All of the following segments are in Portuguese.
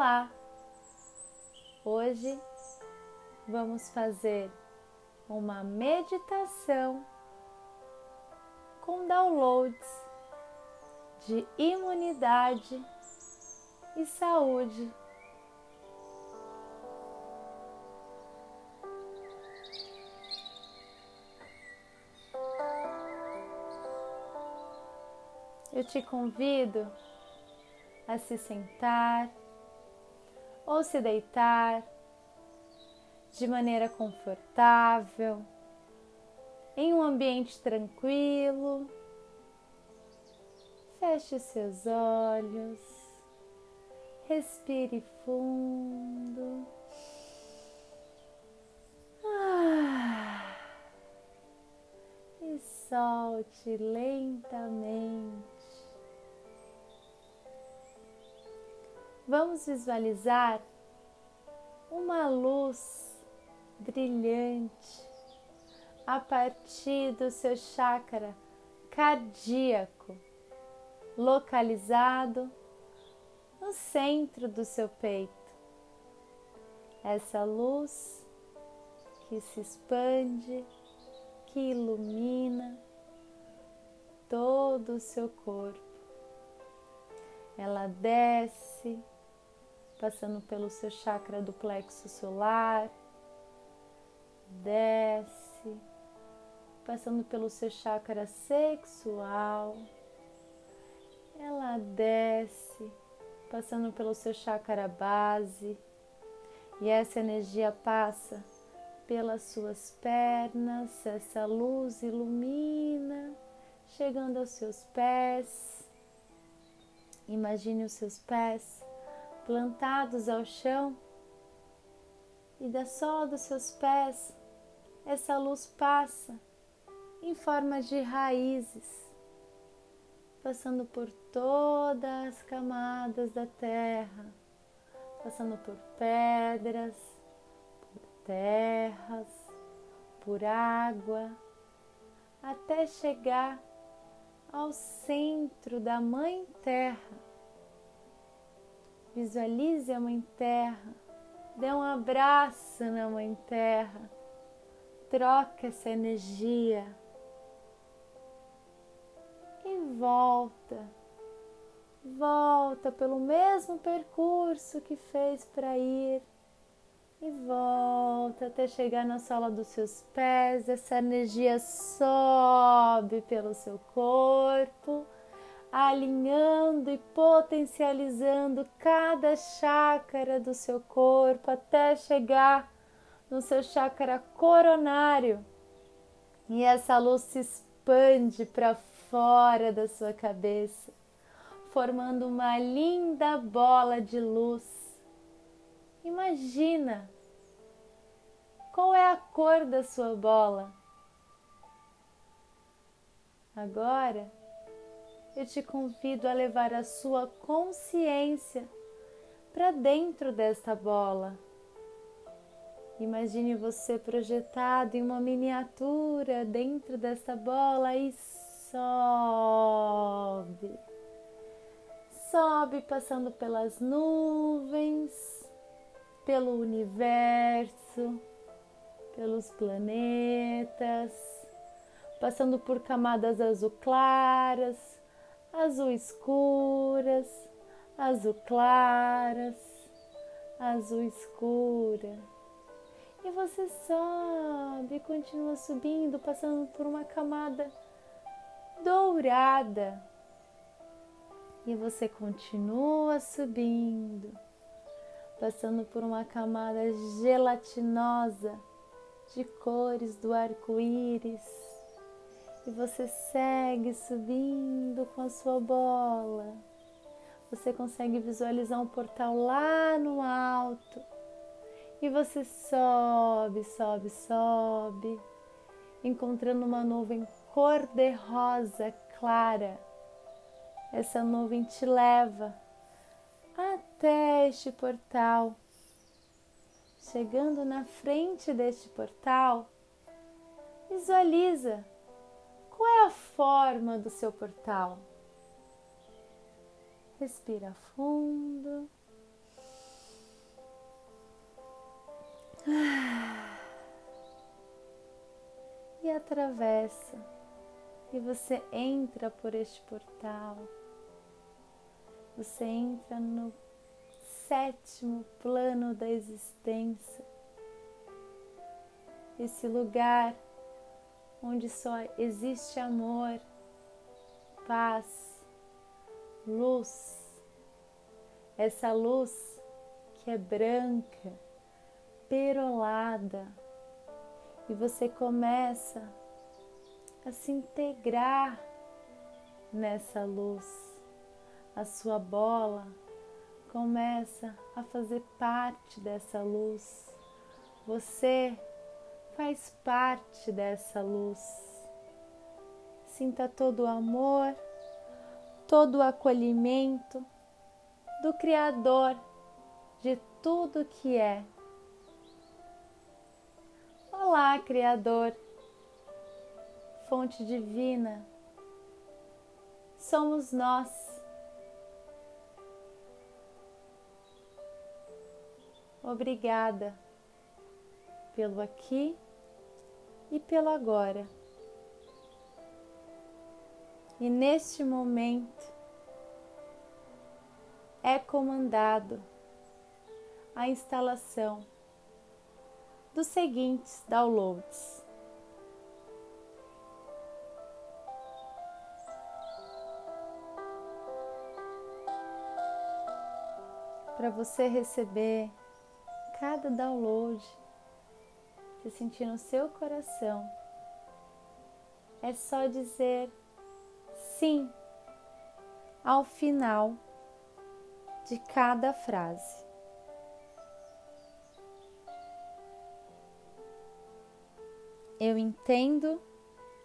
Olá! Hoje vamos fazer uma meditação com downloads de imunidade e saúde. Eu te convido a se sentar ou se deitar de maneira confortável, em um ambiente tranquilo. Feche seus olhos, respire fundo. Ah, e solte lentamente. Vamos visualizar uma luz brilhante a partir do seu chakra cardíaco, localizado no centro do seu peito. Essa luz que se expande, que ilumina todo o seu corpo. Ela desce passando pelo seu chakra do plexo solar, desce, passando pelo seu chakra sexual, ela desce, passando pelo seu chakra base, e essa energia passa pelas suas pernas, essa luz ilumina, chegando aos seus pés. Imagine os seus pés plantados ao chão e da sola dos seus pés essa luz passa em forma de raízes, passando por todas as camadas da terra, passando por pedras, por terras, por água, até chegar ao centro da Mãe Terra Visualize a Mãe Terra, dê um abraço na Mãe Terra, troca essa energia. E volta, volta pelo mesmo percurso que fez para ir. E volta até chegar na sola dos seus pés. Essa energia sobe pelo seu corpo alinhando e potencializando cada chácara do seu corpo até chegar no seu chácara coronário. E essa luz se expande para fora da sua cabeça, formando uma linda bola de luz. Imagina qual é a cor da sua bola. Agora, eu te convido a levar a sua consciência para dentro desta bola. Imagine você projetado em uma miniatura dentro desta bola e sobe. Sobe passando pelas nuvens, pelo universo, pelos planetas, passando por camadas azul claras, azul escuras, azul claras, azul escura. E você sobe, continua subindo, passando por uma camada dourada. E você continua subindo, passando por uma camada gelatinosa de cores do arco-íris e você segue subindo com a sua bola. Você consegue visualizar um portal lá no alto. E você sobe, sobe, sobe, encontrando uma nuvem cor-de-rosa clara. Essa nuvem te leva até este portal. Chegando na frente deste portal, visualiza qual é a forma do seu portal? Respira fundo. E atravessa. E você entra por este portal. Você entra no sétimo plano da existência. Esse lugar onde só existe amor, paz, luz. Essa luz que é branca, perolada, e você começa a se integrar nessa luz. A sua bola começa a fazer parte dessa luz. Você faz parte dessa luz. Sinta todo o amor, todo o acolhimento do Criador de tudo que é. Olá, Criador fonte divina, somos nós. Obrigada pelo aqui e pelo agora. E neste momento é comandado a instalação dos seguintes downloads. para você receber cada download, se sentir no seu coração. É só dizer sim ao final de cada frase. Eu entendo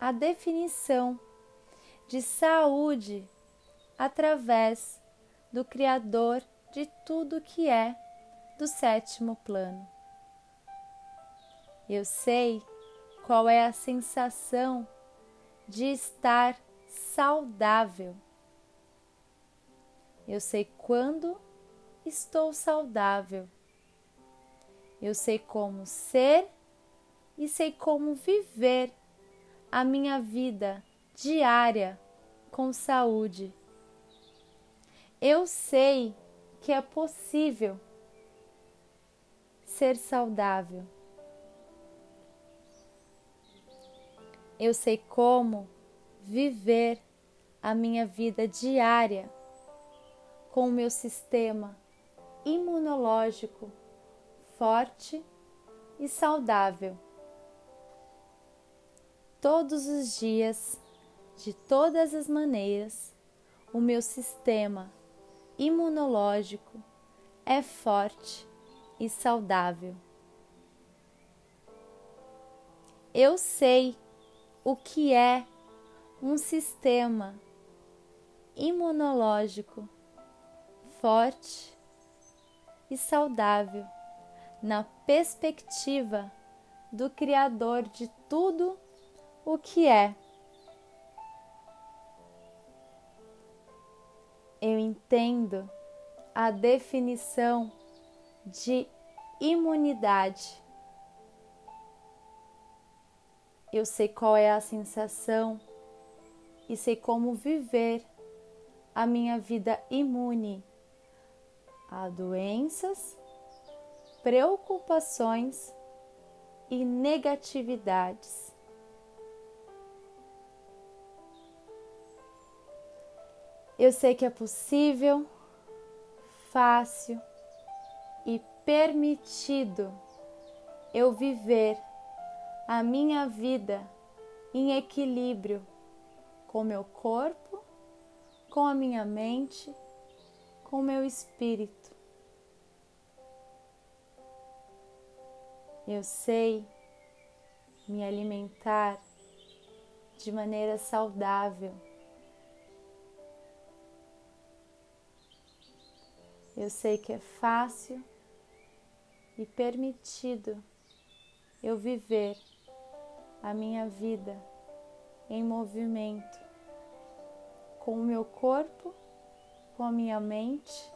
a definição de saúde através do Criador de tudo que é do sétimo plano. Eu sei qual é a sensação de estar saudável. Eu sei quando estou saudável. Eu sei como ser e sei como viver a minha vida diária com saúde. Eu sei que é possível ser saudável. Eu sei como viver a minha vida diária com o meu sistema imunológico forte e saudável. Todos os dias, de todas as maneiras, o meu sistema imunológico é forte e saudável. Eu sei o que é um sistema imunológico forte e saudável na perspectiva do Criador de tudo o que é. eu entendo a definição de imunidade. Eu sei qual é a sensação e sei como viver a minha vida imune a doenças, preocupações e negatividades. Eu sei que é possível, fácil e permitido eu viver a minha vida em equilíbrio com meu corpo, com a minha mente, com meu espírito. Eu sei me alimentar de maneira saudável Eu sei que é fácil e permitido eu viver a minha vida em movimento com o meu corpo, com a minha mente.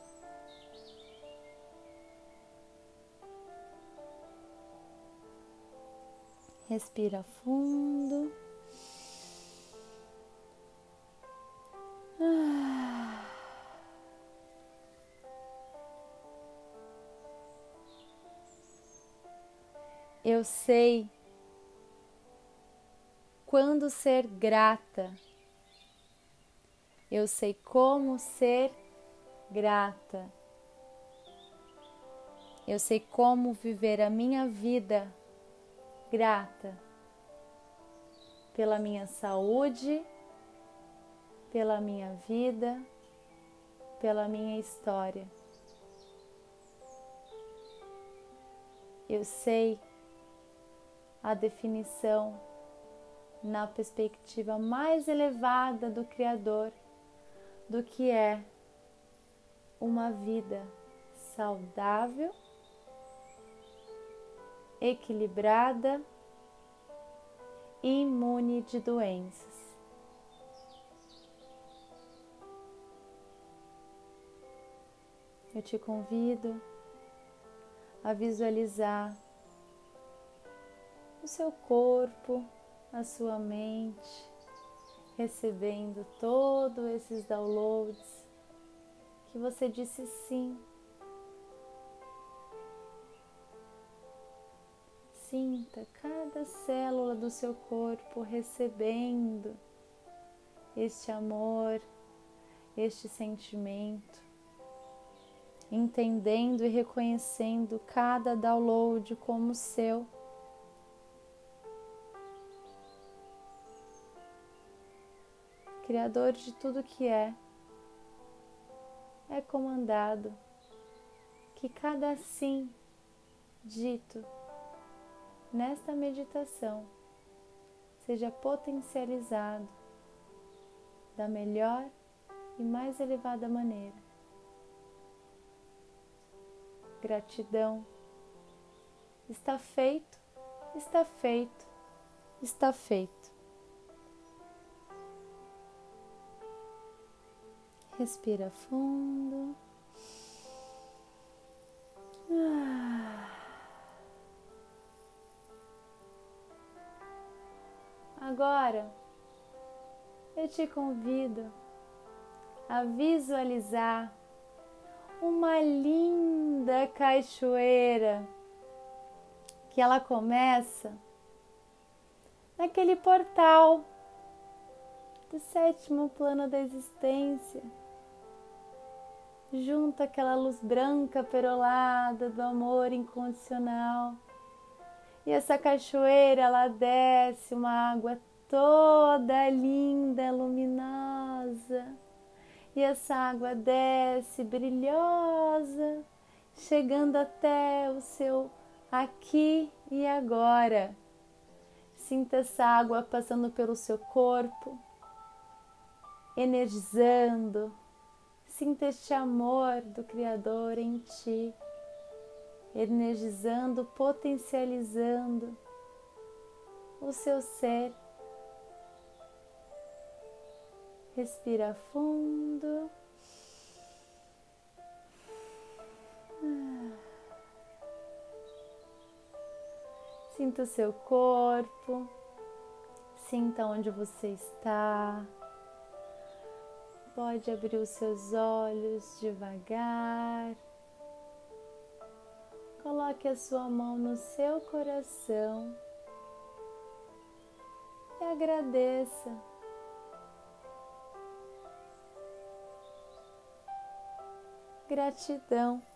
Respira fundo. Eu sei quando ser grata. Eu sei como ser grata. Eu sei como viver a minha vida grata pela minha saúde, pela minha vida, pela minha história. Eu sei a definição na perspectiva mais elevada do Criador do que é uma vida saudável, equilibrada e imune de doenças. Eu te convido a visualizar o seu corpo, a sua mente, recebendo todos esses downloads que você disse sim. Sinta cada célula do seu corpo recebendo este amor, este sentimento entendendo e reconhecendo cada download como seu. Criador de tudo que é, é comandado que cada sim dito nesta meditação seja potencializado da melhor e mais elevada maneira. gratidão. Está feito, está feito, está feito. Respira fundo. Ah. Agora eu te convido a visualizar uma linda cachoeira que ela começa naquele portal do sétimo plano da existência, junto àquela luz branca perolada do amor incondicional. E essa cachoeira ela desce uma água toda linda, luminosa e essa água desce brilhosa, chegando até o seu aqui e agora. Sinta essa água passando pelo seu corpo, energizando. Sinta este amor do Criador em ti, energizando, potencializando o seu ser Respira fundo. Sinta o seu corpo, sinta onde você está. Pode abrir os seus olhos devagar. Coloque a sua mão no seu coração e agradeça Gratidão.